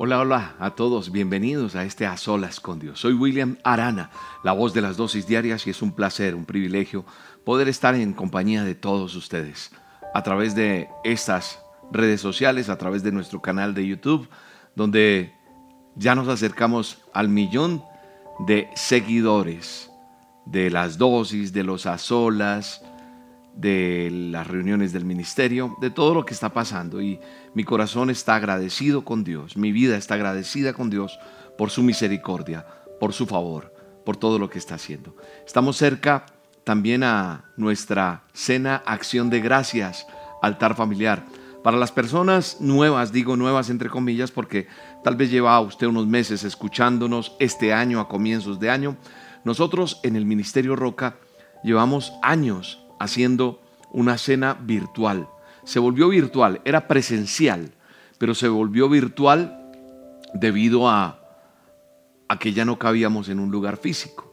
Hola, hola a todos, bienvenidos a este A Solas con Dios. Soy William Arana, la voz de las dosis diarias y es un placer, un privilegio poder estar en compañía de todos ustedes a través de estas redes sociales, a través de nuestro canal de YouTube, donde ya nos acercamos al millón de seguidores de las dosis, de los a solas, de las reuniones del ministerio, de todo lo que está pasando. Y mi corazón está agradecido con Dios, mi vida está agradecida con Dios por su misericordia, por su favor, por todo lo que está haciendo. Estamos cerca también a nuestra cena Acción de Gracias, altar familiar. Para las personas nuevas, digo nuevas entre comillas, porque tal vez lleva usted unos meses escuchándonos este año, a comienzos de año, nosotros en el Ministerio Roca llevamos años haciendo una cena virtual. Se volvió virtual, era presencial, pero se volvió virtual debido a, que ya no cabíamos en un lugar físico.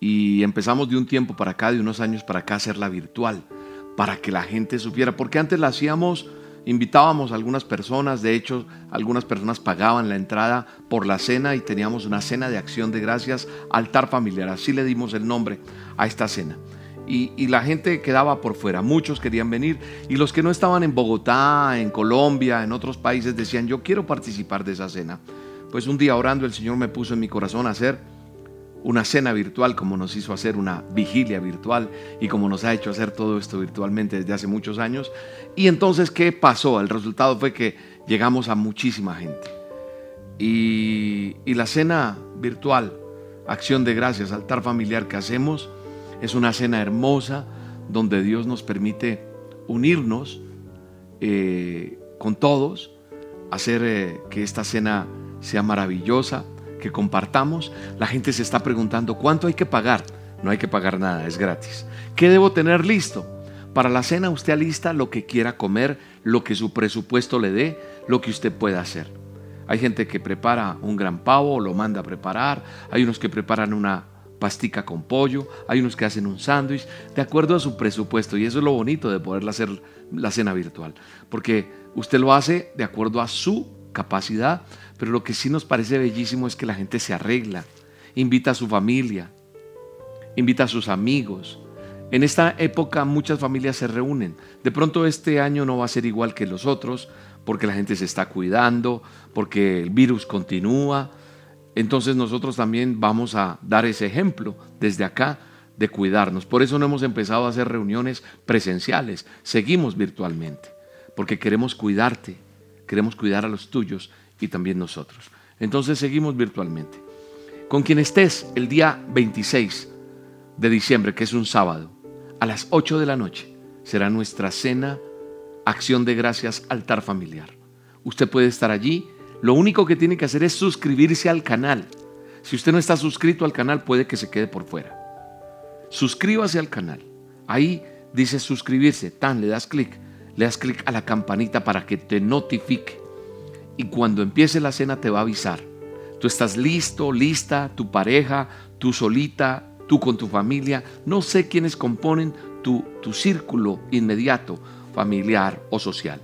Y empezamos de un tiempo para acá, de unos años para acá, a hacerla virtual, para que la gente supiera, porque antes la hacíamos invitábamos a algunas personas, de hecho algunas personas pagaban la entrada por la cena y teníamos una cena de acción de gracias, altar familiar, así le dimos el nombre a esta cena y, la gente quedaba por fuera. Muchos querían venir y los que no estaban en Bogotá, en Colombia, en otros países decían, yo quiero participar de esa cena. Pues un día orando el Señor me puso en mi corazón hacer una cena virtual como nos hizo hacer una vigilia virtual y como nos ha hecho hacer todo esto virtualmente desde hace muchos años. Y entonces, ¿qué pasó? El resultado fue que llegamos a muchísima gente. Y, la cena virtual, acción de gracias, altar familiar que hacemos, es una cena hermosa donde Dios nos permite unirnos eh, con todos, hacer eh, que esta cena sea maravillosa, que compartamos. La gente se está preguntando, ¿cuánto hay que pagar? No hay que pagar nada, es gratis. ¿Qué debo tener listo? Para la cena usted alista lo que quiera comer, lo que su presupuesto le dé, lo que usted pueda hacer. Hay gente que prepara un gran pavo, lo manda a preparar, hay unos que preparan una pastica con pollo, hay unos que hacen un sándwich, de acuerdo a su presupuesto. Y eso es lo bonito de poder hacer la cena virtual, porque usted lo hace de acuerdo a su capacidad, pero lo que sí nos parece bellísimo es que la gente se arregla, invita a su familia, invita a sus amigos. En esta época muchas familias se reúnen. De pronto este año no va a ser igual que los otros, porque la gente se está cuidando, porque el virus continúa, entonces nosotros también vamos a dar ese ejemplo desde acá de cuidarnos. Por eso no hemos empezado a hacer reuniones presenciales, seguimos virtualmente, porque queremos cuidarte, queremos cuidar a los tuyos y también nosotros. Entonces seguimos virtualmente. Con quien estés el día 26 de diciembre, que es un sábado, a las 8 de la noche, será nuestra cena, acción de gracias, altar familiar. Usted puede estar allí lo único que tiene que hacer es suscribirse al canal. Si usted no está suscrito al canal, puede que se quede por fuera. Suscríbase al canal. Ahí dice suscribirse. Tan, le das clic. Le das clic a la campanita para que te notifique. Y cuando empiece la cena te va a avisar. Tú estás listo, lista, tu pareja, tú solita, tú con tu familia. No sé quiénes componen tu, tu círculo inmediato, familiar o social.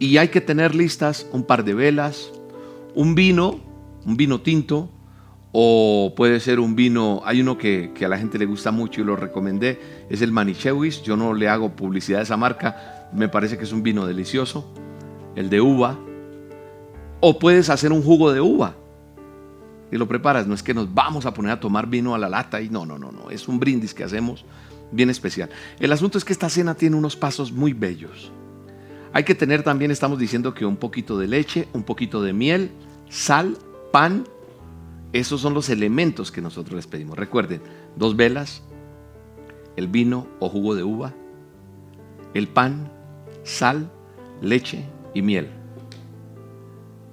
Y hay que tener listas un par de velas, un vino, un vino tinto, o puede ser un vino, hay uno que, a la gente le gusta mucho y lo recomendé, es el Manichewis, yo no le hago publicidad a esa marca, me parece que es un vino delicioso, el de uva, o puedes hacer un jugo de uva y lo preparas, no es que nos vamos a poner a tomar vino a la lata y no, no, no, no, es un brindis que hacemos bien especial. El asunto es que esta cena tiene unos pasos muy bellos. Hay que tener también, estamos diciendo que un poquito de leche, un poquito de miel, sal, pan. Esos son los elementos que nosotros les pedimos. Recuerden, dos velas, el vino o jugo de uva, el pan, sal, leche y miel.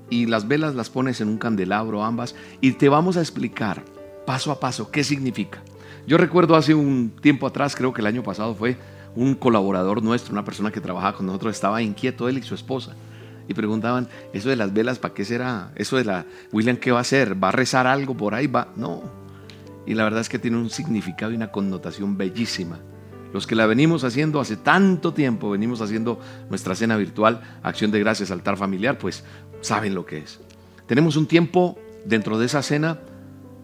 Y las velas las pones en un candelabro ambas y te vamos a explicar paso a paso qué significa. Yo recuerdo hace un tiempo atrás, creo que el año pasado fue, un colaborador nuestro, una persona que trabajaba con nosotros, estaba inquieto él y su esposa. Y preguntaban, ¿eso de las velas para qué será? ¿Eso de la William qué va a hacer? ¿Va a rezar algo por ahí? ¿Va? No. Y la verdad es que tiene un significado y una connotación bellísima. Los que la venimos haciendo hace tanto tiempo, venimos haciendo nuestra cena virtual, acción de gracias, altar familiar, pues saben lo que es. Tenemos un tiempo dentro de esa cena.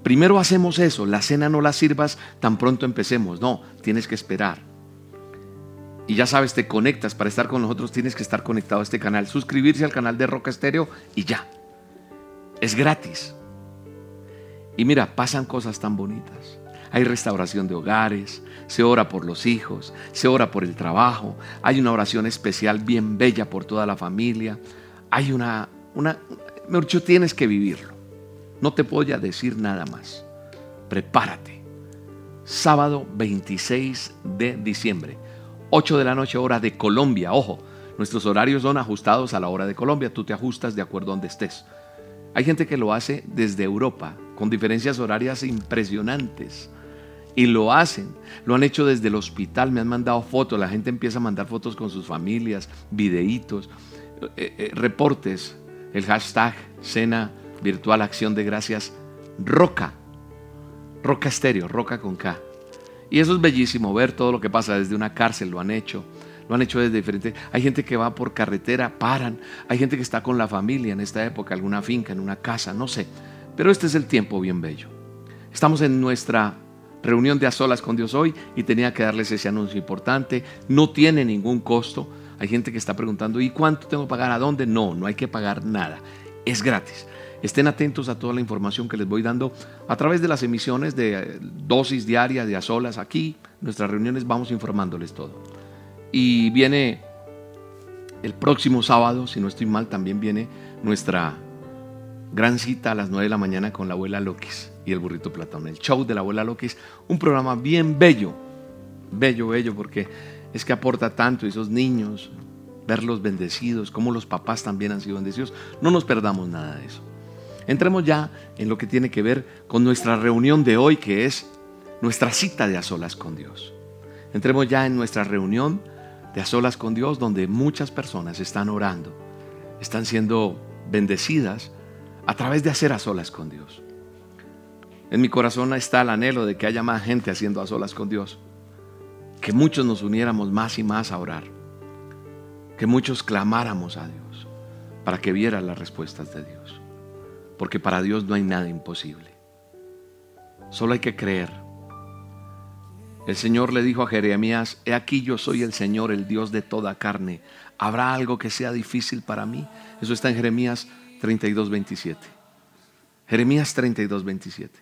Primero hacemos eso, la cena no la sirvas tan pronto empecemos, no, tienes que esperar. Y ya sabes, te conectas para estar con nosotros, tienes que estar conectado a este canal, suscribirse al canal de Roca Estéreo y ya. Es gratis. Y mira, pasan cosas tan bonitas. Hay restauración de hogares, se ora por los hijos, se ora por el trabajo, hay una oración especial bien bella por toda la familia, hay una, una, mejor tienes que vivirlo. No te voy a decir nada más. Prepárate. Sábado 26 de diciembre, 8 de la noche hora de Colombia. Ojo, nuestros horarios son ajustados a la hora de Colombia, tú te ajustas de acuerdo a donde estés. Hay gente que lo hace desde Europa, con diferencias horarias impresionantes. Y lo hacen, lo han hecho desde el hospital, me han mandado fotos, la gente empieza a mandar fotos con sus familias, videitos, eh, eh, reportes, el hashtag cena virtual acción de gracias Roca, Roca Estéreo, Roca con K. Y eso es bellísimo, ver todo lo que pasa desde una cárcel, lo han hecho, lo han hecho desde diferentes. Hay gente que va por carretera, paran, hay gente que está con la familia en esta época, alguna finca, en una casa, no sé. Pero este es el tiempo bien bello. Estamos en nuestra reunión de a solas con Dios hoy y tenía que darles ese anuncio importante. No tiene ningún costo. Hay gente que está preguntando, ¿y cuánto tengo que pagar? ¿A dónde? No, no hay que pagar nada. Es gratis. Estén atentos a toda la información que les voy dando a través de las emisiones de eh, dosis diaria de a solas. Aquí, nuestras reuniones, vamos informándoles todo. Y viene el próximo sábado, si no estoy mal, también viene nuestra gran cita a las 9 de la mañana con la abuela Loquis y el burrito Platón. El show de la abuela Loquis, un programa bien bello, bello, bello, porque es que aporta tanto esos niños, verlos bendecidos, como los papás también han sido bendecidos. No nos perdamos nada de eso. Entremos ya en lo que tiene que ver con nuestra reunión de hoy, que es nuestra cita de a solas con Dios. Entremos ya en nuestra reunión de a solas con Dios, donde muchas personas están orando, están siendo bendecidas a través de hacer a solas con Dios. En mi corazón está el anhelo de que haya más gente haciendo a solas con Dios. Que muchos nos uniéramos más y más a orar. Que muchos clamáramos a Dios para que viera las respuestas de Dios. Porque para Dios no hay nada imposible. Solo hay que creer. El Señor le dijo a Jeremías, he aquí yo soy el Señor, el Dios de toda carne. ¿Habrá algo que sea difícil para mí? Eso está en Jeremías 32, 27. Jeremías 32, 27.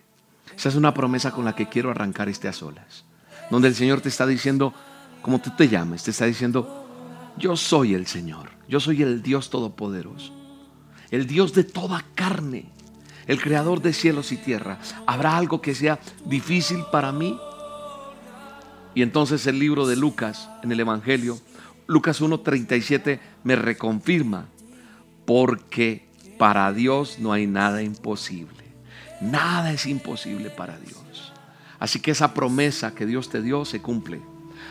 Esa es una promesa con la que quiero arrancar este a solas. Donde el Señor te está diciendo, como tú te llames, te está diciendo, yo soy el Señor, yo soy el Dios Todopoderoso, el Dios de toda carne, el Creador de cielos y tierra. ¿Habrá algo que sea difícil para mí? Y entonces el libro de Lucas, en el Evangelio, Lucas 1.37, me reconfirma, porque para Dios no hay nada imposible. Nada es imposible para Dios. Así que esa promesa que Dios te dio se cumple.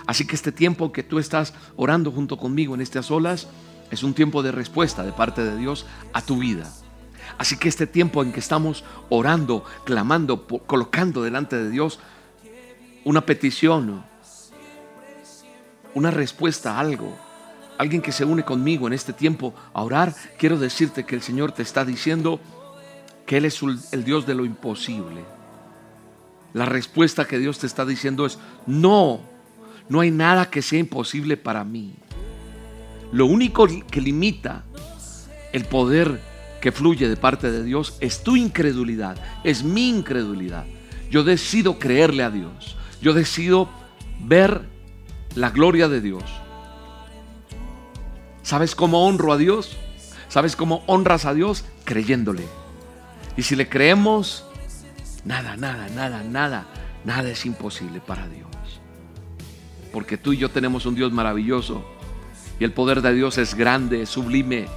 Así que este tiempo que tú estás orando junto conmigo en estas olas es un tiempo de respuesta de parte de Dios a tu vida. Así que este tiempo en que estamos orando, clamando, colocando delante de Dios una petición, una respuesta a algo, alguien que se une conmigo en este tiempo a orar, quiero decirte que el Señor te está diciendo que Él es el Dios de lo imposible. La respuesta que Dios te está diciendo es, no, no hay nada que sea imposible para mí. Lo único que limita el poder que fluye de parte de Dios es tu incredulidad, es mi incredulidad. Yo decido creerle a Dios, yo decido ver la gloria de Dios. ¿Sabes cómo honro a Dios? ¿Sabes cómo honras a Dios? Creyéndole. Y si le creemos, nada, nada, nada, nada, nada es imposible para Dios. Porque tú y yo tenemos un Dios maravilloso y el poder de Dios es grande, sublime.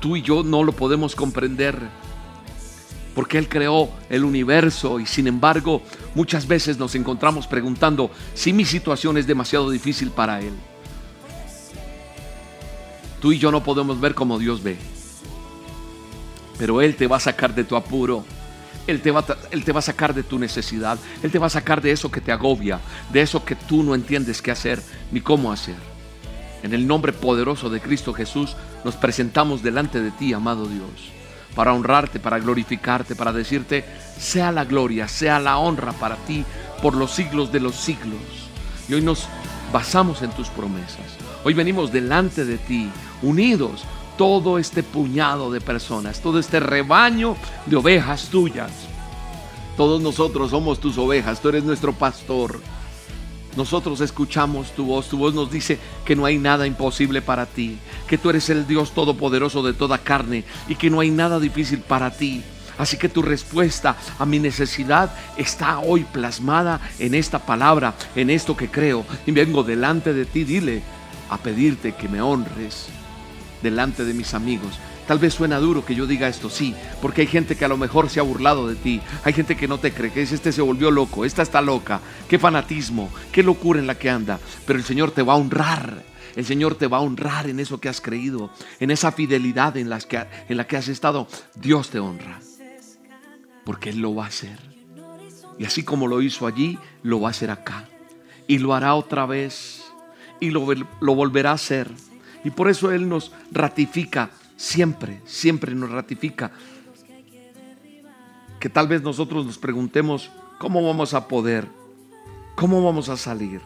Tú y yo no lo podemos comprender porque Él creó el universo y sin embargo muchas veces nos encontramos preguntando si mi situación es demasiado difícil para Él. Tú y yo no podemos ver como Dios ve. Pero Él te va a sacar de tu apuro. Él te, va, Él te va a sacar de tu necesidad. Él te va a sacar de eso que te agobia, de eso que tú no entiendes qué hacer ni cómo hacer. En el nombre poderoso de Cristo Jesús nos presentamos delante de ti, amado Dios, para honrarte, para glorificarte, para decirte, sea la gloria, sea la honra para ti por los siglos de los siglos. Y hoy nos basamos en tus promesas. Hoy venimos delante de ti, unidos, todo este puñado de personas, todo este rebaño de ovejas tuyas. Todos nosotros somos tus ovejas, tú eres nuestro pastor. Nosotros escuchamos tu voz, tu voz nos dice que no hay nada imposible para ti, que tú eres el Dios todopoderoso de toda carne y que no hay nada difícil para ti. Así que tu respuesta a mi necesidad está hoy plasmada en esta palabra, en esto que creo. Y vengo delante de ti, dile, a pedirte que me honres delante de mis amigos. Tal vez suena duro que yo diga esto, sí, porque hay gente que a lo mejor se ha burlado de ti, hay gente que no te cree, que dice, este se volvió loco, esta está loca, qué fanatismo, qué locura en la que anda, pero el Señor te va a honrar, el Señor te va a honrar en eso que has creído, en esa fidelidad en, que, en la que has estado, Dios te honra, porque Él lo va a hacer. Y así como lo hizo allí, lo va a hacer acá. Y lo hará otra vez. Y lo, lo volverá a hacer y por eso Él nos ratifica, siempre, siempre nos ratifica. Que tal vez nosotros nos preguntemos, ¿cómo vamos a poder? ¿Cómo vamos a salir?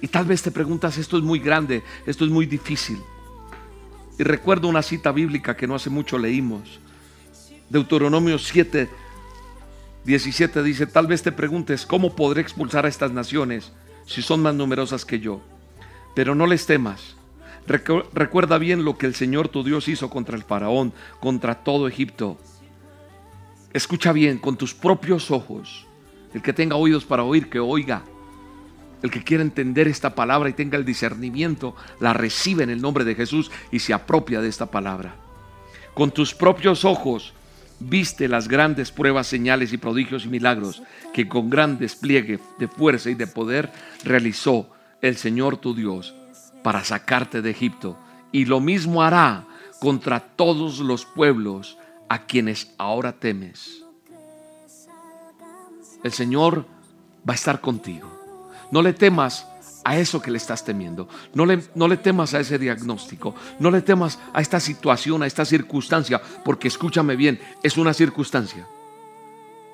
Y tal vez te preguntas, esto es muy grande, esto es muy difícil. Y recuerdo una cita bíblica que no hace mucho leímos. Deuteronomio 7, 17 dice, tal vez te preguntes, ¿cómo podré expulsar a estas naciones si son más numerosas que yo? pero no les temas. Recuerda bien lo que el Señor tu Dios hizo contra el faraón, contra todo Egipto. Escucha bien con tus propios ojos. El que tenga oídos para oír, que oiga. El que quiera entender esta palabra y tenga el discernimiento, la recibe en el nombre de Jesús y se apropia de esta palabra. Con tus propios ojos viste las grandes pruebas, señales y prodigios y milagros que con gran despliegue de fuerza y de poder realizó el Señor tu Dios para sacarte de Egipto. Y lo mismo hará contra todos los pueblos a quienes ahora temes. El Señor va a estar contigo. No le temas a eso que le estás temiendo. No le, no le temas a ese diagnóstico. No le temas a esta situación, a esta circunstancia. Porque escúchame bien, es una circunstancia.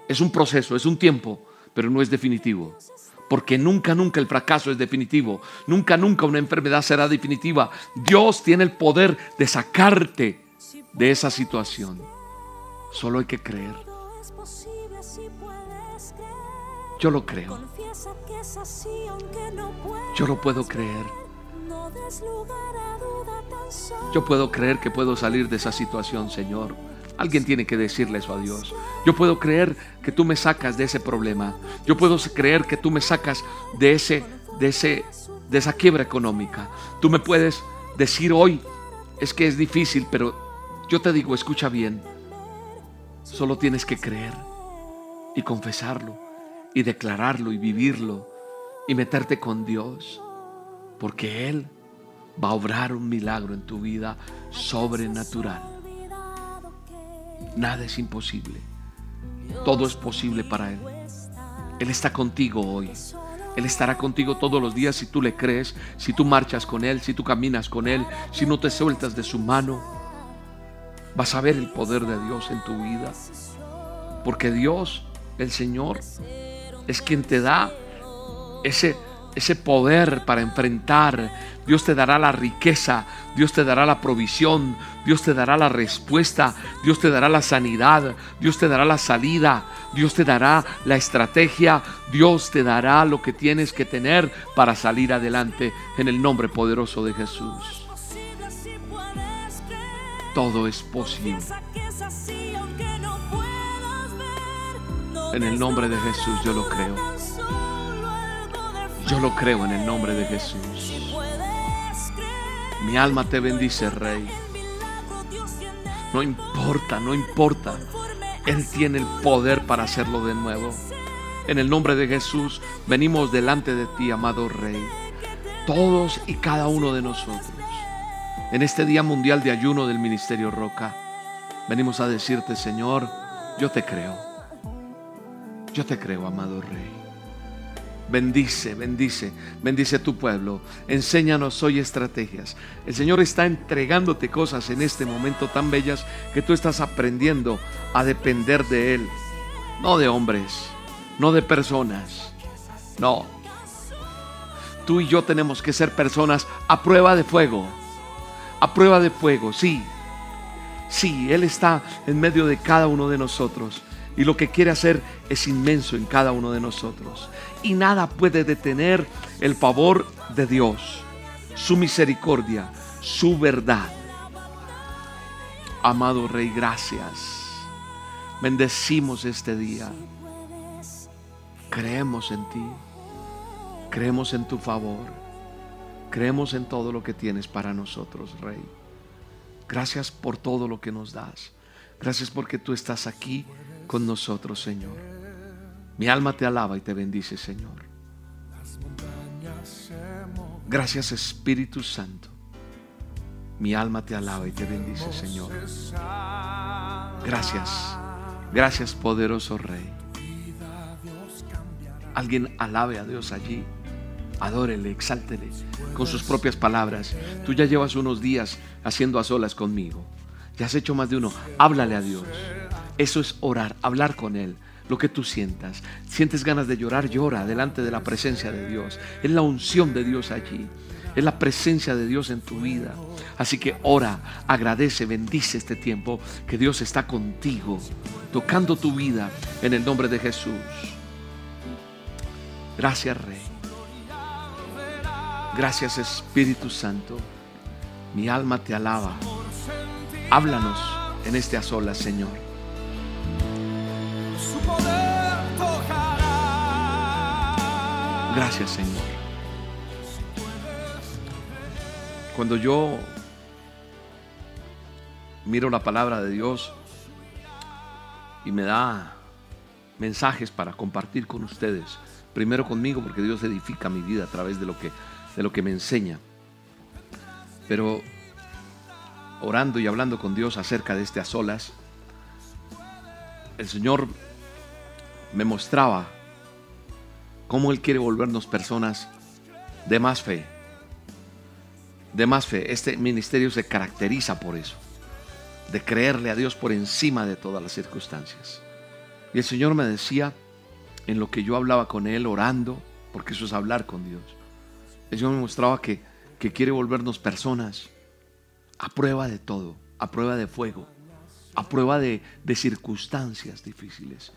Es un proceso, es un tiempo, pero no es definitivo. Porque nunca, nunca el fracaso es definitivo. Nunca, nunca una enfermedad será definitiva. Dios tiene el poder de sacarte de esa situación. Solo hay que creer. Yo lo creo. Yo lo puedo creer. Yo puedo creer que puedo salir de esa situación, Señor. Alguien tiene que decirle eso a Dios. Yo puedo creer que tú me sacas de ese problema. Yo puedo creer que tú me sacas de ese de ese de esa quiebra económica. Tú me puedes decir hoy es que es difícil, pero yo te digo, escucha bien. Solo tienes que creer y confesarlo y declararlo y vivirlo y meterte con Dios, porque él va a obrar un milagro en tu vida sobrenatural. Nada es imposible. Todo es posible para Él. Él está contigo hoy. Él estará contigo todos los días si tú le crees, si tú marchas con Él, si tú caminas con Él, si no te sueltas de su mano. Vas a ver el poder de Dios en tu vida. Porque Dios, el Señor, es quien te da ese ese poder para enfrentar. Dios te dará la riqueza, Dios te dará la provisión, Dios te dará la respuesta, Dios te dará la sanidad, Dios te dará la salida, Dios te dará la estrategia, Dios te dará lo que tienes que tener para salir adelante en el nombre poderoso de Jesús. Todo es posible. En el nombre de Jesús yo lo creo. Yo lo creo en el nombre de Jesús. Mi alma te bendice, Rey. No importa, no importa. Él tiene el poder para hacerlo de nuevo. En el nombre de Jesús venimos delante de ti, amado Rey. Todos y cada uno de nosotros. En este Día Mundial de Ayuno del Ministerio Roca, venimos a decirte, Señor, Yo te creo. Yo te creo, amado Rey. Bendice, bendice, bendice tu pueblo. Enséñanos hoy estrategias. El Señor está entregándote cosas en este momento tan bellas que tú estás aprendiendo a depender de Él. No de hombres, no de personas. No. Tú y yo tenemos que ser personas a prueba de fuego. A prueba de fuego, sí. Sí, Él está en medio de cada uno de nosotros. Y lo que quiere hacer es inmenso en cada uno de nosotros. Y nada puede detener el favor de Dios, su misericordia, su verdad. Amado Rey, gracias. Bendecimos este día. Creemos en ti. Creemos en tu favor. Creemos en todo lo que tienes para nosotros, Rey. Gracias por todo lo que nos das. Gracias porque tú estás aquí con nosotros, Señor. Mi alma te alaba y te bendice, Señor. Gracias, Espíritu Santo. Mi alma te alaba y te bendice, Señor. Gracias. Gracias, poderoso Rey. Alguien alabe a Dios allí. Adórele, exáltele con sus propias palabras. Tú ya llevas unos días haciendo a solas conmigo. Ya has hecho más de uno. Háblale a Dios. Eso es orar, hablar con Él, lo que tú sientas. Sientes ganas de llorar, llora delante de la presencia de Dios. Es la unción de Dios allí. Es la presencia de Dios en tu vida. Así que ora, agradece, bendice este tiempo que Dios está contigo, tocando tu vida en el nombre de Jesús. Gracias Rey. Gracias Espíritu Santo. Mi alma te alaba. Háblanos en este a solas, Señor. Gracias Señor. Cuando yo miro la palabra de Dios y me da mensajes para compartir con ustedes, primero conmigo porque Dios edifica mi vida a través de lo que, de lo que me enseña, pero orando y hablando con Dios acerca de este a solas, el Señor me mostraba cómo Él quiere volvernos personas de más fe. De más fe. Este ministerio se caracteriza por eso. De creerle a Dios por encima de todas las circunstancias. Y el Señor me decía, en lo que yo hablaba con Él, orando, porque eso es hablar con Dios. El Señor me mostraba que, que quiere volvernos personas a prueba de todo, a prueba de fuego, a prueba de, de circunstancias difíciles.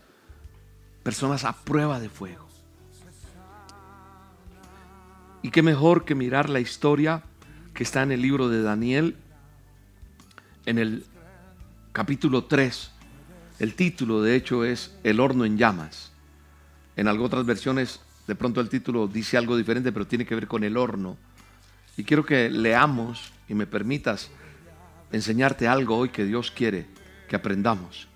Personas a prueba de fuego. Y qué mejor que mirar la historia que está en el libro de Daniel, en el capítulo 3. El título, de hecho, es El horno en llamas. En algunas otras versiones, de pronto el título dice algo diferente, pero tiene que ver con el horno. Y quiero que leamos y me permitas enseñarte algo hoy que Dios quiere que aprendamos.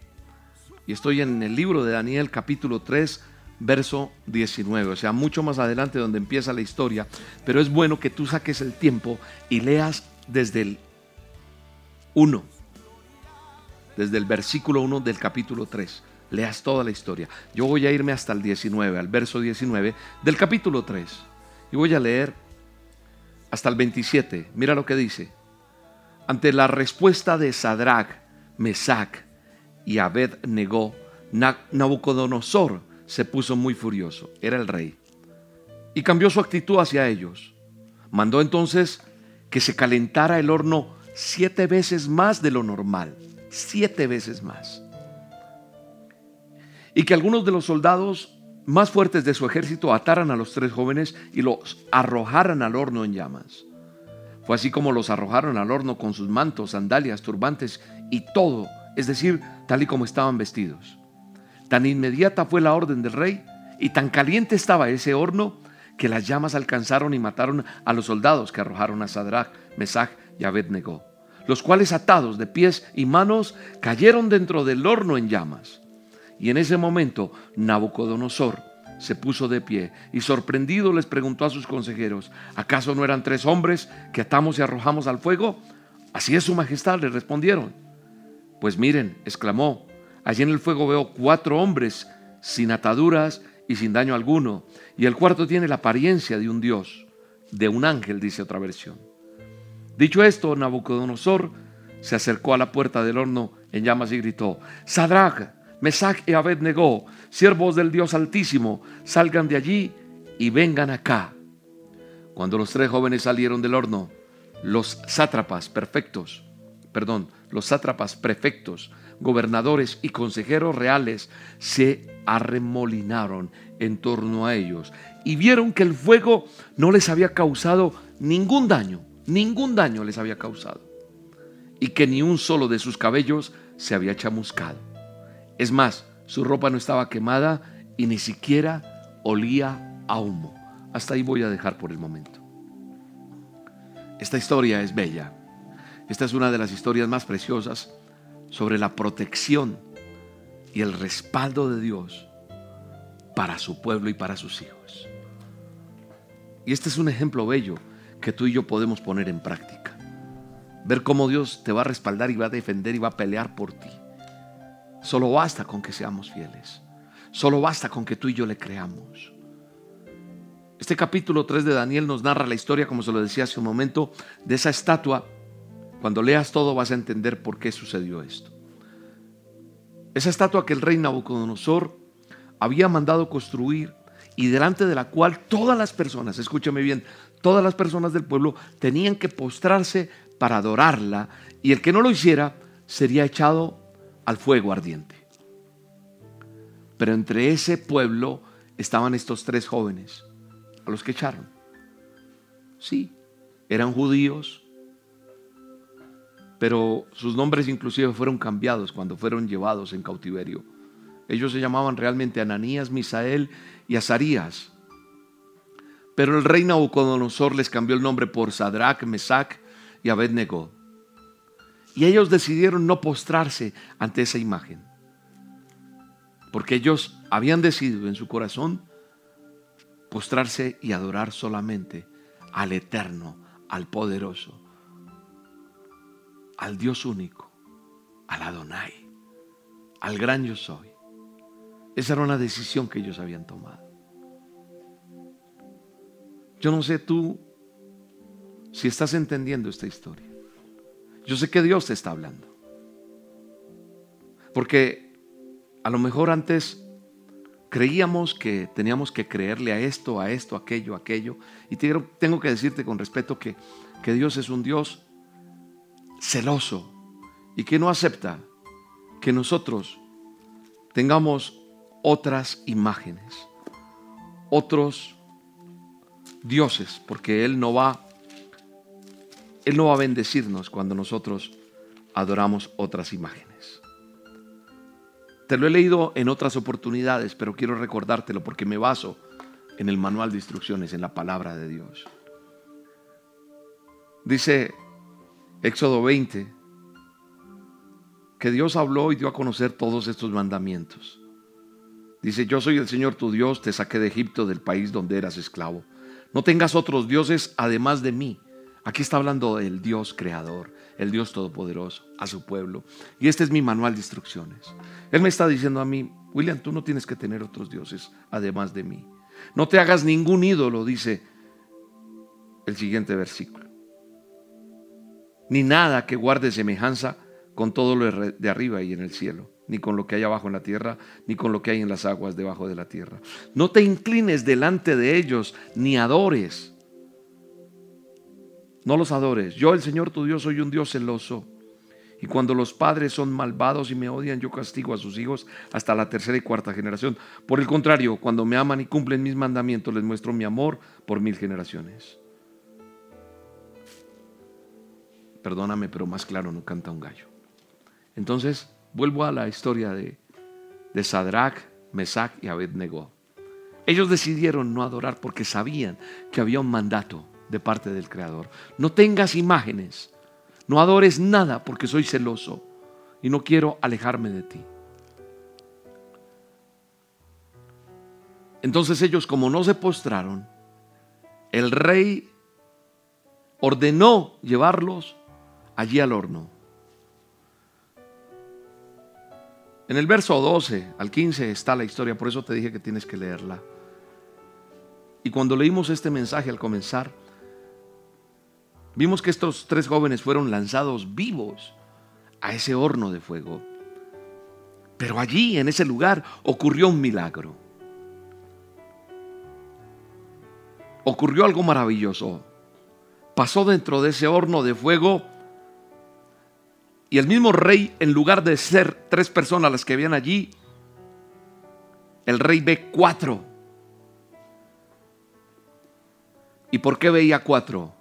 Y estoy en el libro de Daniel capítulo 3, verso 19, o sea, mucho más adelante donde empieza la historia, pero es bueno que tú saques el tiempo y leas desde el 1, desde el versículo 1 del capítulo 3, leas toda la historia. Yo voy a irme hasta el 19, al verso 19 del capítulo 3, y voy a leer hasta el 27. Mira lo que dice. Ante la respuesta de Sadrach, Mesach y Abed negó, Nabucodonosor se puso muy furioso, era el rey, y cambió su actitud hacia ellos. Mandó entonces que se calentara el horno siete veces más de lo normal, siete veces más. Y que algunos de los soldados más fuertes de su ejército ataran a los tres jóvenes y los arrojaran al horno en llamas. Fue así como los arrojaron al horno con sus mantos, sandalias, turbantes y todo, es decir, tal y como estaban vestidos. Tan inmediata fue la orden del rey y tan caliente estaba ese horno que las llamas alcanzaron y mataron a los soldados que arrojaron a Sadrach, Mesach y Abednego, los cuales atados de pies y manos cayeron dentro del horno en llamas. Y en ese momento Nabucodonosor se puso de pie y sorprendido les preguntó a sus consejeros, ¿acaso no eran tres hombres que atamos y arrojamos al fuego? Así es su majestad, le respondieron. Pues miren, exclamó, Allí en el fuego veo cuatro hombres sin ataduras y sin daño alguno. Y el cuarto tiene la apariencia de un dios, de un ángel, dice otra versión. Dicho esto, Nabucodonosor se acercó a la puerta del horno en llamas y gritó, Sadrach, Mesach y Abednego, siervos del Dios Altísimo, salgan de allí y vengan acá. Cuando los tres jóvenes salieron del horno, los sátrapas perfectos, perdón, los sátrapas prefectos, gobernadores y consejeros reales se arremolinaron en torno a ellos y vieron que el fuego no les había causado ningún daño, ningún daño les había causado y que ni un solo de sus cabellos se había chamuscado. Es más, su ropa no estaba quemada y ni siquiera olía a humo. Hasta ahí voy a dejar por el momento. Esta historia es bella. Esta es una de las historias más preciosas sobre la protección y el respaldo de Dios para su pueblo y para sus hijos. Y este es un ejemplo bello que tú y yo podemos poner en práctica. Ver cómo Dios te va a respaldar y va a defender y va a pelear por ti. Solo basta con que seamos fieles. Solo basta con que tú y yo le creamos. Este capítulo 3 de Daniel nos narra la historia, como se lo decía hace un momento, de esa estatua. Cuando leas todo vas a entender por qué sucedió esto. Esa estatua que el rey Nabucodonosor había mandado construir y delante de la cual todas las personas, escúchame bien, todas las personas del pueblo tenían que postrarse para adorarla y el que no lo hiciera sería echado al fuego ardiente. Pero entre ese pueblo estaban estos tres jóvenes, a los que echaron. Sí, eran judíos, pero sus nombres inclusive fueron cambiados cuando fueron llevados en cautiverio. Ellos se llamaban realmente Ananías, Misael y Azarías. Pero el rey Nabucodonosor les cambió el nombre por Sadrach, Mesach y Abednego. Y ellos decidieron no postrarse ante esa imagen. Porque ellos habían decidido en su corazón postrarse y adorar solamente al eterno, al poderoso, al Dios único, al Adonai, al gran yo soy. Esa era una decisión que ellos habían tomado. Yo no sé tú si estás entendiendo esta historia. Yo sé que Dios te está hablando. Porque a lo mejor antes creíamos que teníamos que creerle a esto, a esto, aquello, aquello. Y tengo que decirte con respeto que, que Dios es un Dios celoso y que no acepta que nosotros tengamos otras imágenes, otros dioses, porque Él no va él no va a bendecirnos cuando nosotros adoramos otras imágenes. Te lo he leído en otras oportunidades, pero quiero recordártelo porque me baso en el manual de instrucciones, en la palabra de Dios. Dice Éxodo 20 que Dios habló y dio a conocer todos estos mandamientos. Dice, yo soy el Señor tu Dios, te saqué de Egipto, del país donde eras esclavo. No tengas otros dioses además de mí. Aquí está hablando del Dios creador, el Dios todopoderoso, a su pueblo. Y este es mi manual de instrucciones. Él me está diciendo a mí, William, tú no tienes que tener otros dioses además de mí. No te hagas ningún ídolo, dice el siguiente versículo. Ni nada que guarde semejanza con todo lo de arriba y en el cielo, ni con lo que hay abajo en la tierra, ni con lo que hay en las aguas debajo de la tierra. No te inclines delante de ellos, ni adores no los adores. Yo, el Señor tu Dios, soy un Dios celoso. Y cuando los padres son malvados y me odian, yo castigo a sus hijos hasta la tercera y cuarta generación. Por el contrario, cuando me aman y cumplen mis mandamientos, les muestro mi amor por mil generaciones. Perdóname, pero más claro no canta un gallo. Entonces, vuelvo a la historia de, de Sadrach, Mesach y Abednego. Ellos decidieron no adorar porque sabían que había un mandato de parte del Creador. No tengas imágenes, no adores nada porque soy celoso y no quiero alejarme de ti. Entonces ellos como no se postraron, el rey ordenó llevarlos allí al horno. En el verso 12 al 15 está la historia, por eso te dije que tienes que leerla. Y cuando leímos este mensaje al comenzar, vimos que estos tres jóvenes fueron lanzados vivos a ese horno de fuego. Pero allí, en ese lugar, ocurrió un milagro. Ocurrió algo maravilloso. Pasó dentro de ese horno de fuego y el mismo rey, en lugar de ser tres personas las que habían allí, el rey ve cuatro. ¿Y por qué veía cuatro?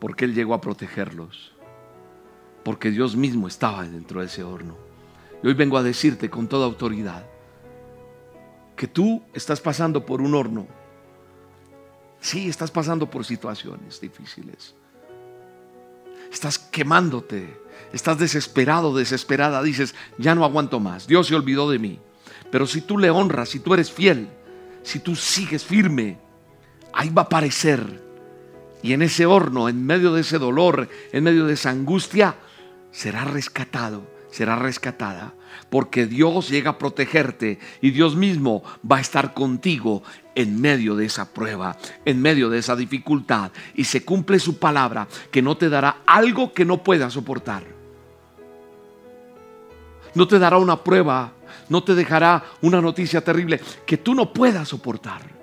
Porque él llegó a protegerlos. Porque Dios mismo estaba dentro de ese horno. Y hoy vengo a decirte con toda autoridad que tú estás pasando por un horno. Sí, estás pasando por situaciones difíciles estás quemándote, estás desesperado, desesperada, dices, ya no aguanto más, Dios se olvidó de mí. Pero si tú le honras, si tú eres fiel, si tú sigues firme, ahí va a aparecer. Y en ese horno, en medio de ese dolor, en medio de esa angustia, será rescatado, será rescatada porque Dios llega a protegerte y Dios mismo va a estar contigo en medio de esa prueba, en medio de esa dificultad. Y se cumple su palabra que no te dará algo que no puedas soportar. No te dará una prueba, no te dejará una noticia terrible que tú no puedas soportar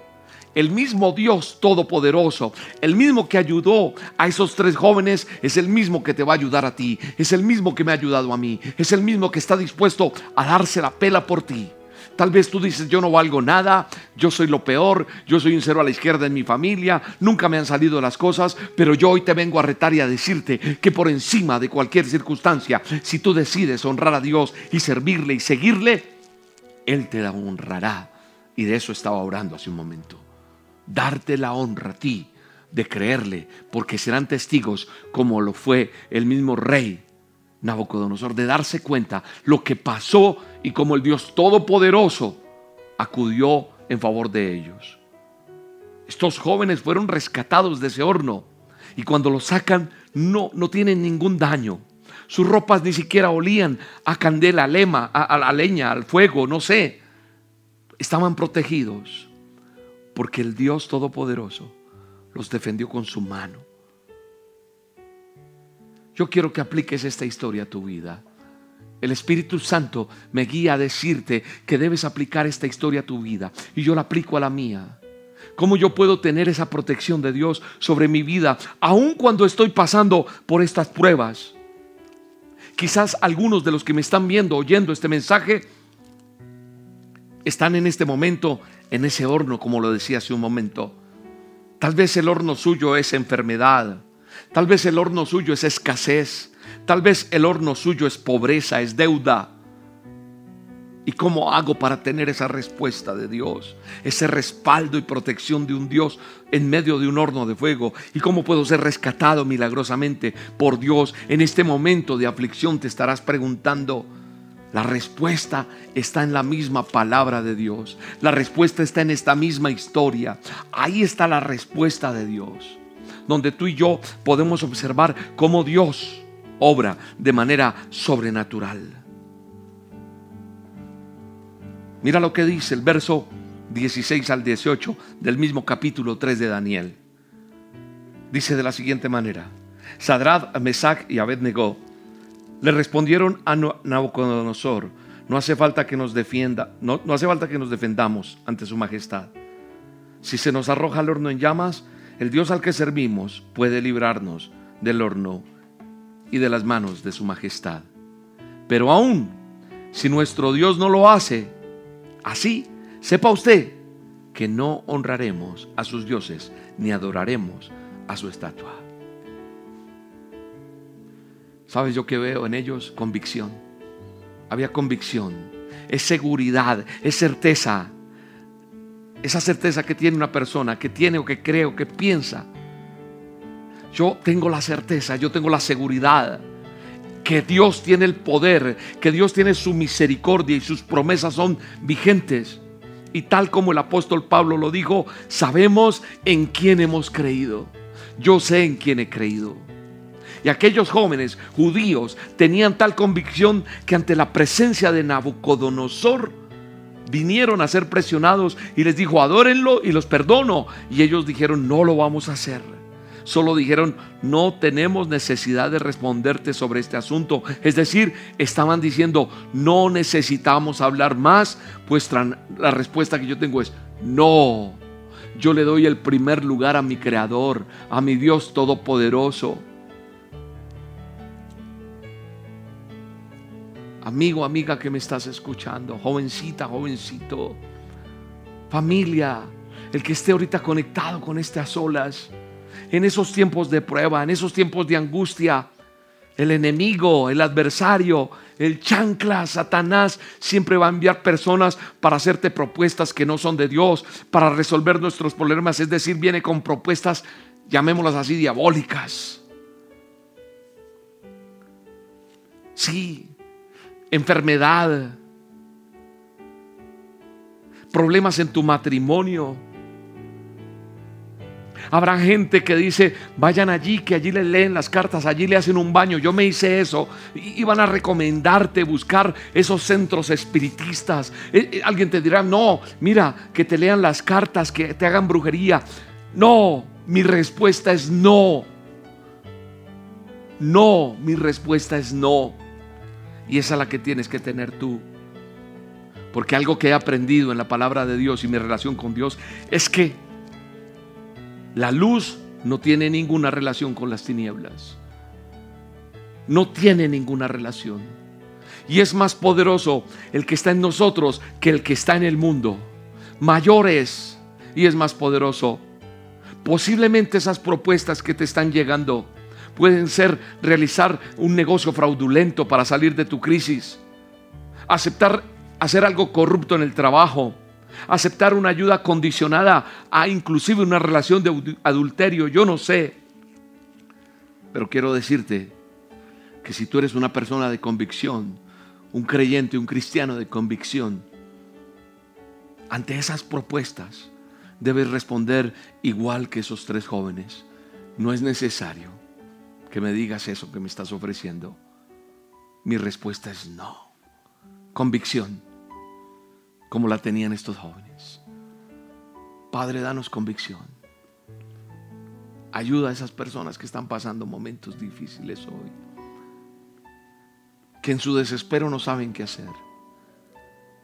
el mismo Dios Todopoderoso, el mismo que ayudó a esos tres jóvenes, es el mismo que te va a ayudar a ti, es el mismo que me ha ayudado a mí, es el mismo que está dispuesto a darse la pela por ti. Tal vez tú dices, yo no valgo nada, yo soy lo peor, yo soy un cero a la izquierda en mi familia, nunca me han salido las cosas, pero yo hoy te vengo a retar y a decirte que por encima de cualquier circunstancia, si tú decides honrar a Dios y servirle y seguirle, Él te la honrará. Y de eso estaba orando hace un momento darte la honra a ti de creerle, porque serán testigos como lo fue el mismo rey Nabucodonosor, de darse cuenta lo que pasó y como el Dios Todopoderoso acudió en favor de ellos. Estos jóvenes fueron rescatados de ese horno y cuando los sacan no, no tienen ningún daño. Sus ropas ni siquiera olían a candela, a, lema, a la leña, al fuego, no sé. Estaban protegidos porque el Dios Todopoderoso los defendió con su mano. Yo quiero que apliques esta historia a tu vida. El Espíritu Santo me guía a decirte que debes aplicar esta historia a tu vida y yo la aplico a la mía. ¿Cómo yo puedo tener esa protección de Dios sobre mi vida aun cuando estoy pasando por estas pruebas? Quizás algunos de los que me están viendo, oyendo este mensaje, están en este momento en ese horno, como lo decía hace un momento. Tal vez el horno suyo es enfermedad, tal vez el horno suyo es escasez, tal vez el horno suyo es pobreza, es deuda. ¿Y cómo hago para tener esa respuesta de Dios? Ese respaldo y protección de un Dios en medio de un horno de fuego. ¿Y cómo puedo ser rescatado milagrosamente por Dios en este momento de aflicción? Te estarás preguntando. La respuesta está en la misma palabra de Dios. La respuesta está en esta misma historia. Ahí está la respuesta de Dios. Donde tú y yo podemos observar cómo Dios obra de manera sobrenatural. Mira lo que dice el verso 16 al 18 del mismo capítulo 3 de Daniel. Dice de la siguiente manera: Sadrad, Mesach y Abednego le respondieron a Nabucodonosor, no hace falta que nos defienda, no, no hace falta que nos defendamos ante su majestad. Si se nos arroja el horno en llamas, el Dios al que servimos puede librarnos del horno y de las manos de su majestad. Pero aún si nuestro Dios no lo hace, así, sepa usted que no honraremos a sus dioses ni adoraremos a su estatua. ¿Sabes yo que veo en ellos? Convicción. Había convicción, es seguridad, es certeza. Esa certeza que tiene una persona, que tiene o que cree o que piensa. Yo tengo la certeza, yo tengo la seguridad que Dios tiene el poder, que Dios tiene su misericordia y sus promesas son vigentes. Y tal como el apóstol Pablo lo dijo, sabemos en quién hemos creído. Yo sé en quién he creído. Y aquellos jóvenes judíos tenían tal convicción que ante la presencia de Nabucodonosor vinieron a ser presionados y les dijo, adórenlo y los perdono. Y ellos dijeron, no lo vamos a hacer. Solo dijeron, no tenemos necesidad de responderte sobre este asunto. Es decir, estaban diciendo, no necesitamos hablar más, pues la respuesta que yo tengo es, no. Yo le doy el primer lugar a mi Creador, a mi Dios Todopoderoso. Amigo, amiga que me estás escuchando, jovencita, jovencito, familia, el que esté ahorita conectado con estas olas, en esos tiempos de prueba, en esos tiempos de angustia, el enemigo, el adversario, el chancla, Satanás, siempre va a enviar personas para hacerte propuestas que no son de Dios, para resolver nuestros problemas. Es decir, viene con propuestas, llamémoslas así, diabólicas. Sí, enfermedad, problemas en tu matrimonio. Habrá gente que dice, vayan allí, que allí le leen las cartas, allí le hacen un baño. Yo me hice eso. Y van a recomendarte buscar esos centros espiritistas. Eh, eh, alguien te dirá, no, mira, que te lean las cartas, que te hagan brujería. No, mi respuesta es no. No, mi respuesta es no. Y esa es la que tienes que tener tú. Porque algo que he aprendido en la palabra de Dios y mi relación con Dios es que la luz no tiene ninguna relación con las tinieblas. No tiene ninguna relación. Y es más poderoso el que está en nosotros que el que está en el mundo. Mayor es y es más poderoso. Posiblemente esas propuestas que te están llegando pueden ser realizar un negocio fraudulento para salir de tu crisis, aceptar hacer algo corrupto en el trabajo, aceptar una ayuda condicionada a inclusive una relación de adulterio, yo no sé. Pero quiero decirte que si tú eres una persona de convicción, un creyente, un cristiano de convicción, ante esas propuestas debes responder igual que esos tres jóvenes. No es necesario que me digas eso que me estás ofreciendo? Mi respuesta es no. Convicción, como la tenían estos jóvenes. Padre, danos convicción. Ayuda a esas personas que están pasando momentos difíciles hoy. Que en su desespero no saben qué hacer.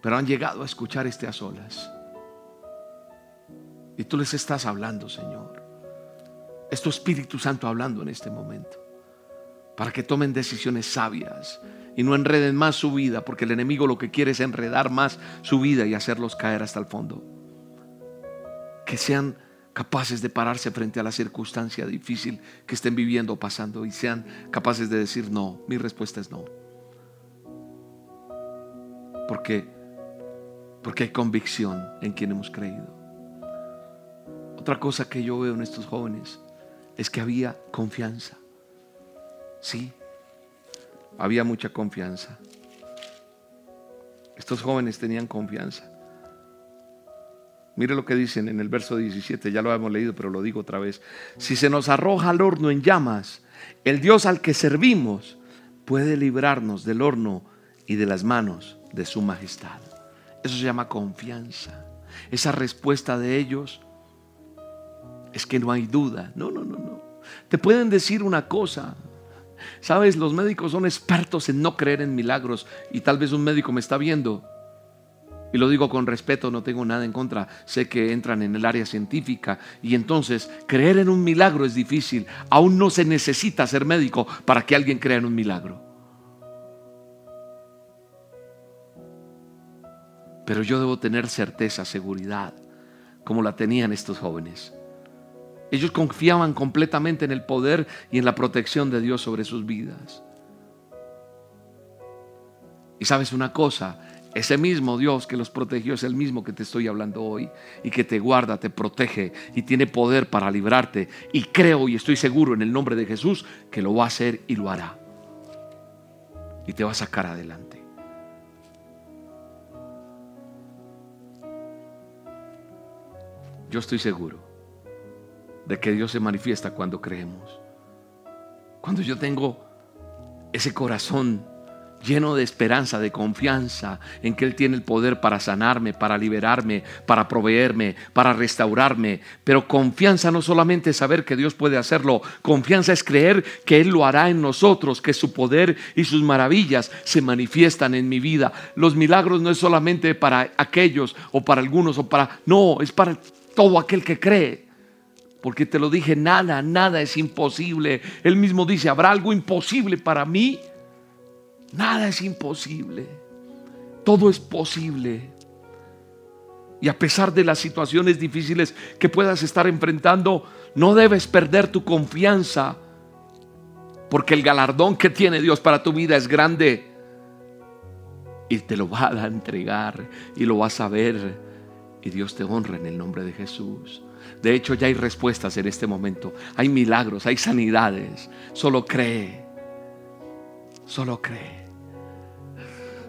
Pero han llegado a escuchar este a solas. Y tú les estás hablando, Señor. Es tu Espíritu Santo hablando en este momento. Para que tomen decisiones sabias y no enreden más su vida, porque el enemigo lo que quiere es enredar más su vida y hacerlos caer hasta el fondo. Que sean capaces de pararse frente a la circunstancia difícil que estén viviendo, pasando, y sean capaces de decir no. Mi respuesta es no. Porque, porque hay convicción en quien hemos creído. Otra cosa que yo veo en estos jóvenes es que había confianza. Sí, había mucha confianza. Estos jóvenes tenían confianza. Mire lo que dicen en el verso 17, ya lo hemos leído, pero lo digo otra vez. Si se nos arroja al horno en llamas, el Dios al que servimos puede librarnos del horno y de las manos de su majestad. Eso se llama confianza. Esa respuesta de ellos es que no hay duda. No, no, no, no. Te pueden decir una cosa. Sabes, los médicos son expertos en no creer en milagros y tal vez un médico me está viendo. Y lo digo con respeto, no tengo nada en contra. Sé que entran en el área científica y entonces creer en un milagro es difícil. Aún no se necesita ser médico para que alguien crea en un milagro. Pero yo debo tener certeza, seguridad, como la tenían estos jóvenes. Ellos confiaban completamente en el poder y en la protección de Dios sobre sus vidas. Y sabes una cosa, ese mismo Dios que los protegió es el mismo que te estoy hablando hoy y que te guarda, te protege y tiene poder para librarte. Y creo y estoy seguro en el nombre de Jesús que lo va a hacer y lo hará. Y te va a sacar adelante. Yo estoy seguro de que Dios se manifiesta cuando creemos. Cuando yo tengo ese corazón lleno de esperanza, de confianza en que Él tiene el poder para sanarme, para liberarme, para proveerme, para restaurarme. Pero confianza no solamente es saber que Dios puede hacerlo, confianza es creer que Él lo hará en nosotros, que su poder y sus maravillas se manifiestan en mi vida. Los milagros no es solamente para aquellos o para algunos o para... No, es para todo aquel que cree. Porque te lo dije, nada, nada es imposible. Él mismo dice, ¿habrá algo imposible para mí? Nada es imposible. Todo es posible. Y a pesar de las situaciones difíciles que puedas estar enfrentando, no debes perder tu confianza. Porque el galardón que tiene Dios para tu vida es grande. Y te lo va a entregar y lo vas a ver. Y Dios te honra en el nombre de Jesús. De hecho, ya hay respuestas en este momento. Hay milagros, hay sanidades. Solo cree. Solo cree.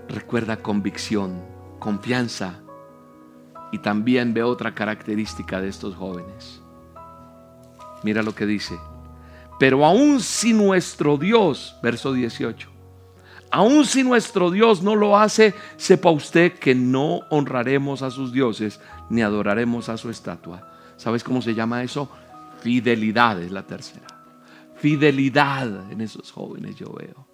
Recuerda convicción, confianza. Y también ve otra característica de estos jóvenes. Mira lo que dice. Pero aún si nuestro Dios, verso 18, aún si nuestro Dios no lo hace, sepa usted que no honraremos a sus dioses ni adoraremos a su estatua. ¿Sabes cómo se llama eso? Fidelidad es la tercera. Fidelidad en esos jóvenes yo veo.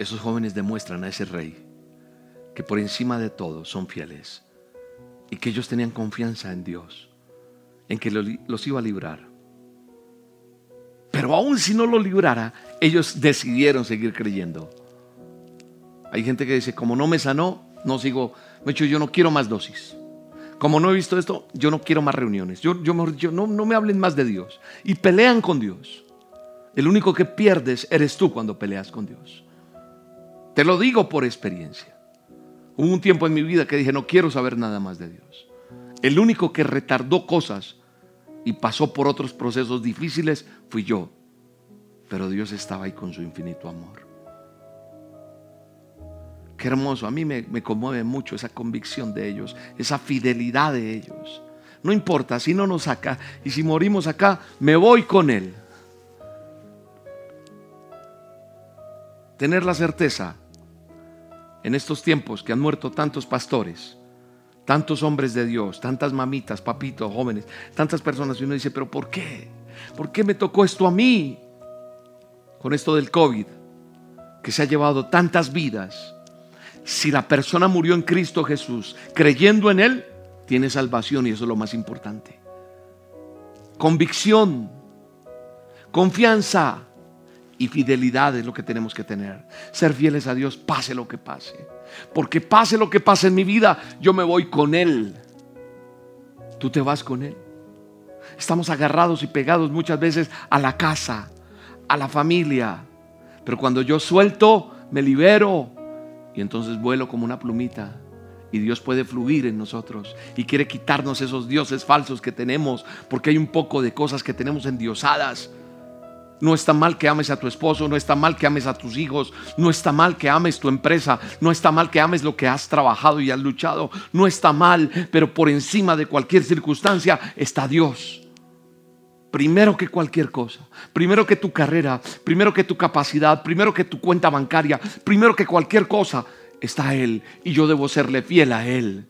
Esos jóvenes demuestran a ese rey que por encima de todo son fieles y que ellos tenían confianza en Dios, en que los iba a librar. Pero aún si no lo librara, ellos decidieron seguir creyendo. Hay gente que dice, como no me sanó, no sigo, me hecho, yo no quiero más dosis. Como no he visto esto, yo no quiero más reuniones. Yo, yo, no, no me hablen más de Dios. Y pelean con Dios. El único que pierdes eres tú cuando peleas con Dios. Te lo digo por experiencia. Hubo un tiempo en mi vida que dije, no quiero saber nada más de Dios. El único que retardó cosas y pasó por otros procesos difíciles fui yo. Pero Dios estaba ahí con su infinito amor. Qué hermoso, a mí me, me, conmueve mucho esa convicción de ellos, esa fidelidad de ellos. No importa, si no nos saca y si morimos acá, me voy con Él. Tener la certeza en estos tiempos que han muerto tantos pastores, tantos hombres de Dios, tantas mamitas, papitos, jóvenes, tantas personas, y uno dice, pero ¿por qué? ¿Por qué me tocó esto a mí? Con esto del COVID, que se ha llevado tantas vidas. Si la persona murió en Cristo Jesús, creyendo en Él, tiene salvación y eso es lo más importante. Convicción, confianza, y fidelidad es lo que tenemos que tener. Ser fieles a Dios, pase lo que pase. Porque pase lo que pase en mi vida, yo me voy con Él. Tú te vas con Él. Estamos agarrados y pegados muchas veces a la casa, a la familia. Pero cuando yo suelto, me libero y entonces vuelo como una plumita. Y Dios puede fluir en nosotros y quiere quitarnos esos dioses falsos que tenemos, porque hay un poco de cosas que tenemos endiosadas no está mal que ames a tu esposo, no está mal que ames a tus hijos, no está mal que ames tu empresa, no está mal que ames lo que has trabajado y has luchado, no está mal, pero por encima de cualquier circunstancia está Dios. Primero que cualquier cosa, primero que tu carrera, primero que tu capacidad, primero que tu cuenta bancaria, primero que cualquier cosa, está Él. Y yo debo serle fiel a Él.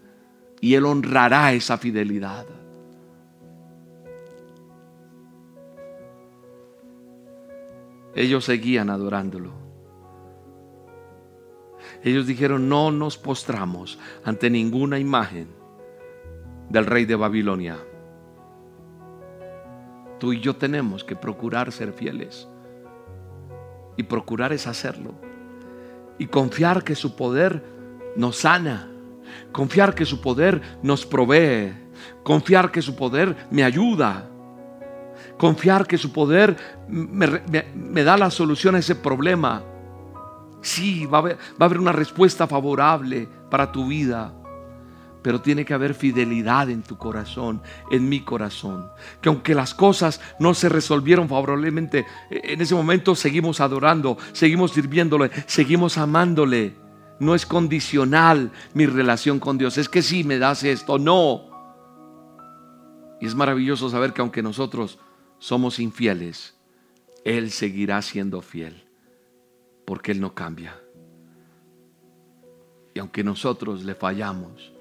Y Él honrará esa fidelidad. Ellos seguían adorándolo. Ellos dijeron, no nos postramos ante ninguna imagen del rey de Babilonia. Tú y yo tenemos que procurar ser fieles. Y procurar es hacerlo. Y confiar que su poder nos sana. Confiar que su poder nos provee. Confiar que su poder me ayuda confiar que su poder me, da la solución a ese problema. Sí, va a, haber, va a haber una respuesta favorable para tu vida pero tiene que haber fidelidad en tu corazón, en mi corazón. Que aunque las cosas no se resolvieron favorablemente, en ese momento seguimos adorando, seguimos sirviéndole, seguimos amándole. No es condicional mi relación con Dios. Es que si me das esto, no. Y es maravilloso saber que aunque nosotros somos infieles, Él seguirá siendo fiel, porque Él no cambia. Y aunque nosotros le fallamos,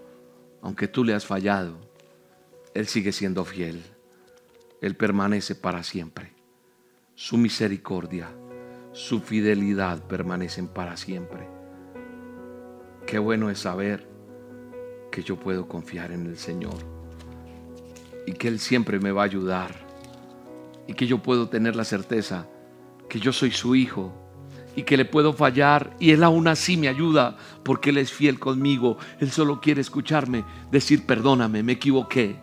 aunque tú le has fallado, Él sigue siendo fiel. Él permanece para siempre. Su misericordia, su fidelidad permanecen para siempre. Qué bueno es saber que yo puedo confiar en el Señor y que Él siempre me va a ayudar y que yo puedo tener la certeza que yo soy su hijo y que le puedo fallar y Él aún así me ayuda porque Él es fiel conmigo. Él solo quiere escucharme decir perdóname, me equivoqué.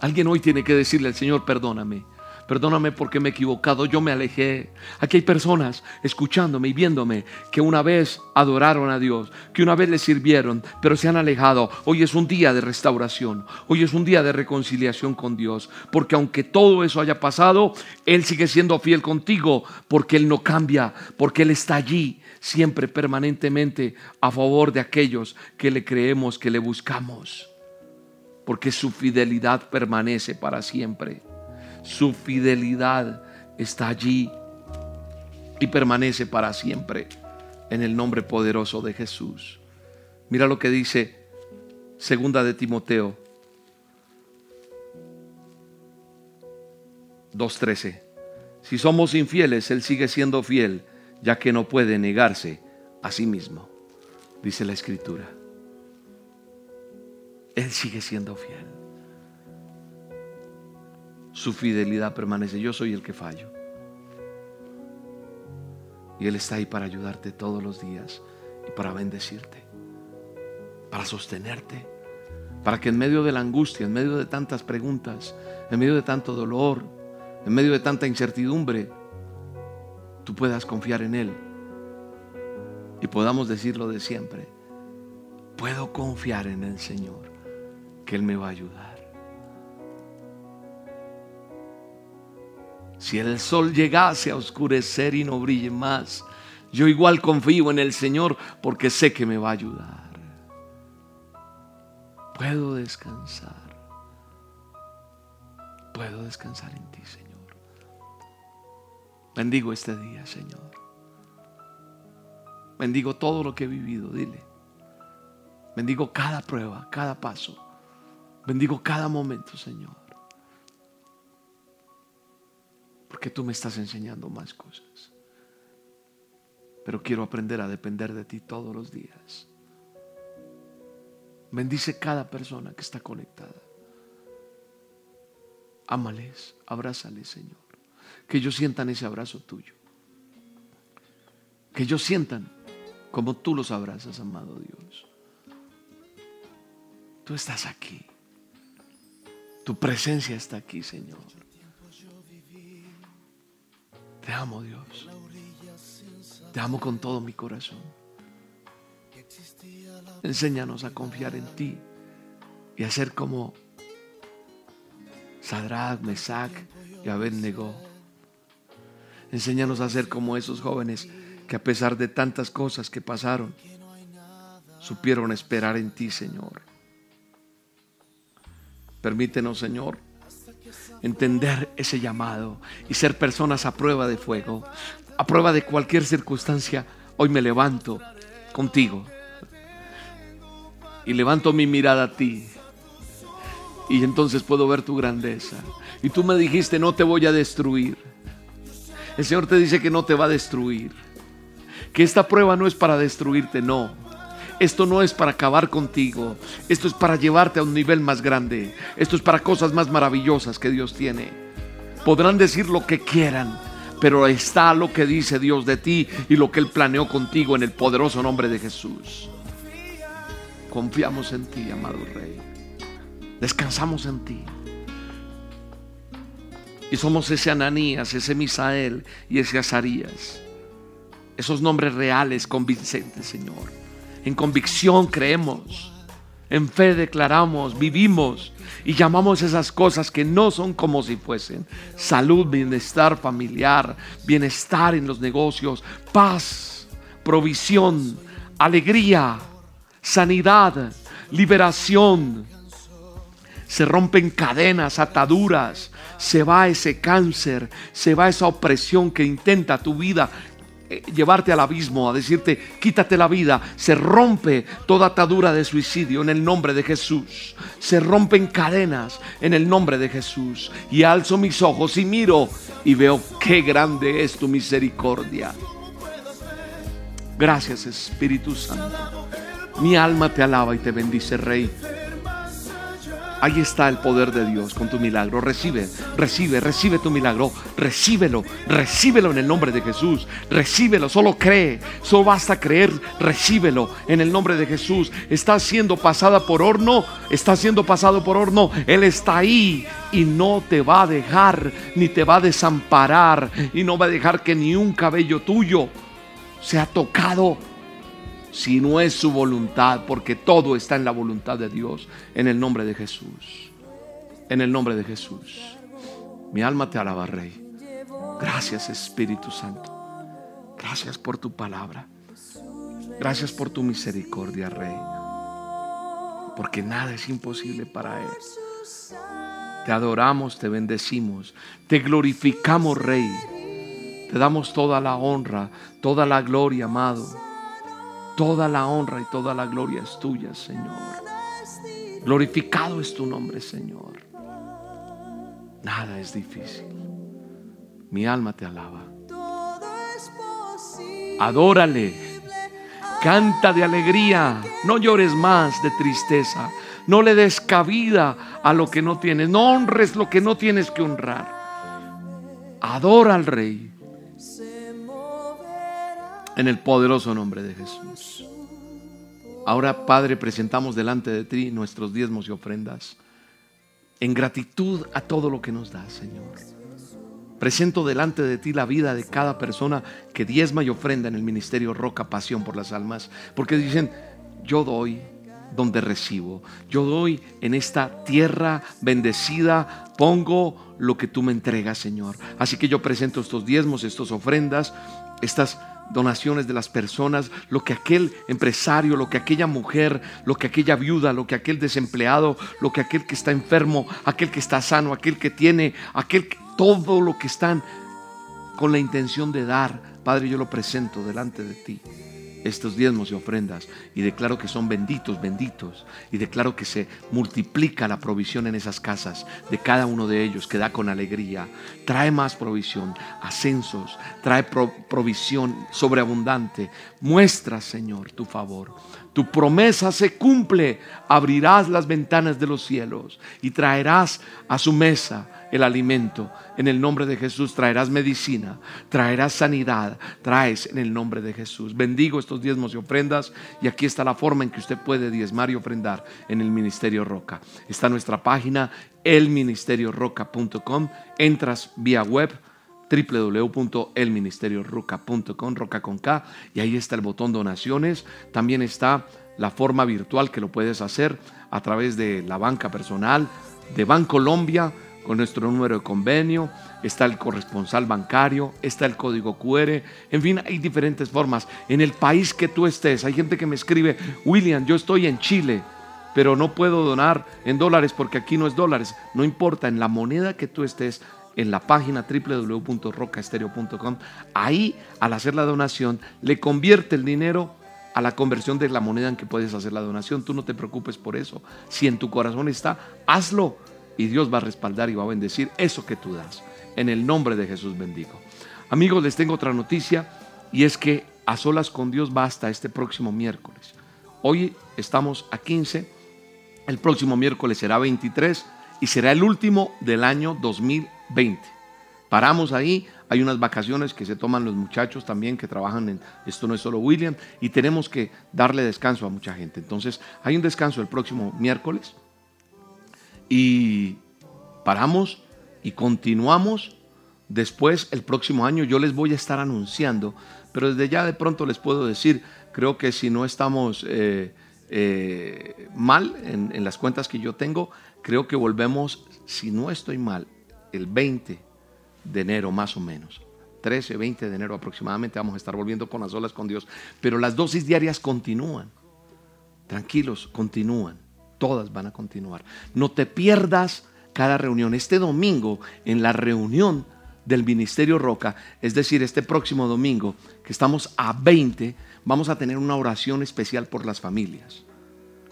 Alguien hoy tiene que decirle al Señor perdóname. Perdóname porque me he equivocado, yo me alejé. Aquí hay personas escuchándome y viéndome que una vez adoraron a Dios, que una vez le sirvieron, pero se han alejado. Hoy es un día de restauración, hoy es un día de reconciliación con Dios, porque aunque todo eso haya pasado, Él sigue siendo fiel contigo, porque Él no cambia, porque Él está allí siempre, permanentemente, a favor de aquellos que le creemos, que le buscamos, porque su fidelidad permanece para siempre. Su fidelidad está allí y permanece para siempre en el nombre poderoso de Jesús. Mira lo que dice segunda de Timoteo 2:13. Si somos infieles, él sigue siendo fiel, ya que no puede negarse a sí mismo, dice la escritura. Él sigue siendo fiel su fidelidad permanece. Yo soy el que fallo. Y Él está ahí para ayudarte todos los días y para bendecirte, para sostenerte, para que en medio de la angustia, en medio de tantas preguntas, en medio de tanto dolor, en medio de tanta incertidumbre, tú puedas confiar en Él y podamos decirlo de siempre. Puedo confiar en el Señor, que Él me va a ayudar. Si el sol llegase a oscurecer y no brille más, yo igual confío en el Señor porque sé que me va a ayudar. Puedo descansar. Puedo descansar en ti, Señor. Bendigo este día, Señor. Bendigo todo lo que he vivido, dile. Bendigo cada prueba, cada paso. Bendigo cada momento, Señor. Porque tú me estás enseñando más cosas. Pero quiero aprender a depender de ti todos los días. Bendice cada persona que está conectada. Ámales, abrázales, Señor. Que ellos sientan ese abrazo tuyo. Que ellos sientan como tú los abrazas, amado Dios. Tú estás aquí. Tu presencia está aquí, Señor. Te amo, Dios. Te amo con todo mi corazón. Enséñanos a confiar en ti y a ser como Sadrach, Mesach y Abednego. Enséñanos a ser como esos jóvenes que a pesar de tantas cosas que pasaron, supieron esperar en ti, Señor. Permítenos, Señor, entender ese llamado y ser personas a prueba de fuego, a prueba de cualquier circunstancia. Hoy me levanto contigo y levanto mi mirada a ti. Y entonces puedo ver tu grandeza. Y tú me dijiste, no te voy a destruir. El Señor te dice que no te va a destruir. Que esta prueba no es para destruirte, no esto no es para acabar contigo, esto es para llevarte a un nivel más grande, esto es para cosas más maravillosas que Dios tiene. Podrán decir lo que quieran, pero está lo que dice Dios de ti y lo que Él planeó contigo en el poderoso nombre de Jesús. Confiamos en ti, amado Rey. Descansamos en ti. Y somos ese Ananías, ese Misael y ese Azarías. Esos nombres reales, convincentes, Señor. En convicción creemos. En fe declaramos, vivimos y llamamos esas cosas que no son como si fuesen. Salud, bienestar familiar, bienestar en los negocios, paz, provisión, alegría, sanidad, liberación, se rompen cadenas, ataduras, se va ese cáncer, se va esa opresión que intenta tu vida llevarte al abismo, a decirte, quítate la vida. Se rompe toda atadura de suicidio en el nombre de Jesús. Se rompen cadenas en el nombre de Jesús. Y alzo mis ojos y miro y veo qué grande es tu misericordia. Gracias Espíritu Santo. Mi alma te alaba y te bendice, Rey. Ahí está el poder de Dios con tu milagro. Recibe, recibe, recibe tu milagro. Recíbelo, recíbelo en el nombre de Jesús. Recíbelo, solo cree. Solo basta creer. Recíbelo en el nombre de Jesús. Está siendo pasada por horno. Está siendo pasado por horno. Él está ahí y no te va a dejar, ni te va a desamparar. Y no va a dejar que ni un cabello tuyo sea tocado si no es su voluntad, porque todo está en la voluntad de Dios, en el nombre de Jesús. En el nombre de Jesús. Mi alma te alaba, Rey. Gracias, Espíritu Santo. Gracias por tu palabra. Gracias por tu misericordia, Rey. Porque nada es imposible para Él. Te adoramos, te bendecimos, te glorificamos, Rey. Te damos toda la honra, toda la gloria, amado. Toda la honra y toda la gloria es tuya, Señor. Glorificado es tu nombre, Señor. Nada es difícil. Mi alma te alaba. Adórale. Canta de alegría. No llores más de tristeza. No le des cabida a lo que no tienes. No honres lo que no tienes que honrar. Adora al Rey en el poderoso nombre de Jesús. Ahora, Padre, presentamos delante de ti nuestros diezmos y ofrendas en gratitud a todo lo que nos das, Señor. Presento delante de ti la vida de cada persona que diezma y ofrenda en el ministerio Roca Pasión por las Almas, porque dicen, yo doy donde recibo, yo doy en esta tierra bendecida, pongo lo que tú me entregas, Señor. Así que yo presento estos diezmos, estas ofrendas, estas donaciones de las personas, lo que aquel empresario, lo que aquella mujer, lo que aquella viuda, lo que aquel desempleado, lo que aquel que está enfermo, aquel que está sano, aquel que tiene, aquel todo lo que están con la intención de dar, Padre, yo lo presento delante de ti estos diezmos y ofrendas y declaro que son benditos, benditos y declaro que se multiplica la provisión en esas casas de cada uno de ellos que da con alegría. Trae más provisión, ascensos, trae provisión sobreabundante. Muestra, Señor, tu favor. Tu promesa se cumple. Abrirás las ventanas de los cielos y traerás a su mesa el alimento. En el nombre de Jesús traerás medicina, traerás sanidad, traes en el nombre de Jesús. Bendigo estos diezmos y ofrendas y aquí está la forma en que usted puede diezmar y ofrendar en el Ministerio Roca. Está nuestra página elministerioroca.com, entras vía web www.elministerioroca.com, roca con K, y ahí está el botón donaciones. También está la forma virtual que lo puedes hacer a través de la banca personal de Bancolombia con nuestro número de convenio, está el corresponsal bancario, está el código QR, en fin, hay diferentes formas. En el país que tú estés, hay gente que me escribe, William, yo estoy en Chile, pero no puedo donar en dólares porque aquí no es dólares. No importa, en la moneda que tú estés, en la página www.rocaestereo.com, ahí al hacer la donación le convierte el dinero a la conversión de la moneda en que puedes hacer la donación. Tú no te preocupes por eso. Si en tu corazón está, hazlo y Dios va a respaldar y va a bendecir eso que tú das. En el nombre de Jesús bendigo. Amigos, les tengo otra noticia y es que a solas con Dios va hasta este próximo miércoles. Hoy estamos a 15, el próximo miércoles será 23 y será el último del año 2020. Paramos ahí, hay unas vacaciones que se toman los muchachos también que trabajan en, esto no es solo William, y tenemos que darle descanso a mucha gente. Entonces, hay un descanso el próximo miércoles, y paramos y continuamos. Después, el próximo año, yo les voy a estar anunciando, pero desde ya de pronto les puedo decir, creo que si no estamos eh, eh, mal en, en las cuentas que yo tengo, creo que volvemos, si no estoy mal, el 20 de enero más o menos. 13, 20 de enero aproximadamente vamos a estar volviendo con las olas con Dios. Pero las dosis diarias continúan. Tranquilos, continúan todas van a continuar. No te pierdas cada reunión. Este domingo, en la reunión del Ministerio Roca, es decir, este próximo domingo, que estamos a 20, vamos a tener una oración especial por las familias.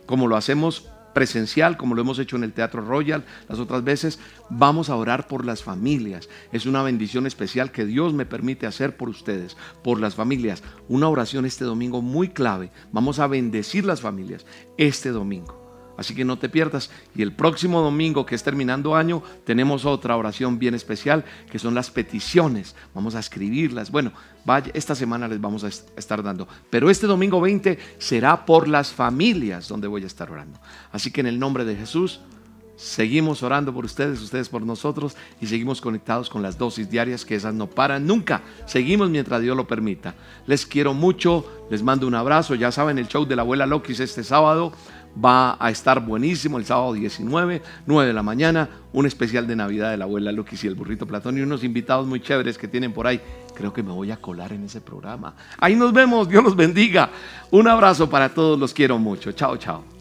Como lo hacemos presencial, como lo hemos hecho en el Teatro Royal las otras veces, vamos a orar por las familias. Es una bendición especial que Dios me permite hacer por ustedes, por las familias. Una oración este domingo muy clave. Vamos a bendecir las familias este domingo. Así que no te pierdas. Y el próximo domingo, que es terminando año, tenemos otra oración bien especial, que son las peticiones. Vamos a escribirlas. Bueno, vaya, esta semana les vamos a estar dando. Pero este domingo 20 será por las familias donde voy a estar orando. Así que en el nombre de Jesús, seguimos orando por ustedes, ustedes por nosotros, y seguimos conectados con las dosis diarias, que esas no paran nunca. Seguimos mientras Dios lo permita. Les quiero mucho, les mando un abrazo. Ya saben, el show de la abuela Lokis este sábado va a estar buenísimo el sábado 19, 9 de la mañana, un especial de Navidad de la abuela Luquis y el burrito Platón y unos invitados muy chéveres que tienen por ahí. Creo que me voy a colar en ese programa. Ahí nos vemos, Dios los bendiga. Un abrazo para todos, los quiero mucho. Chao, chao.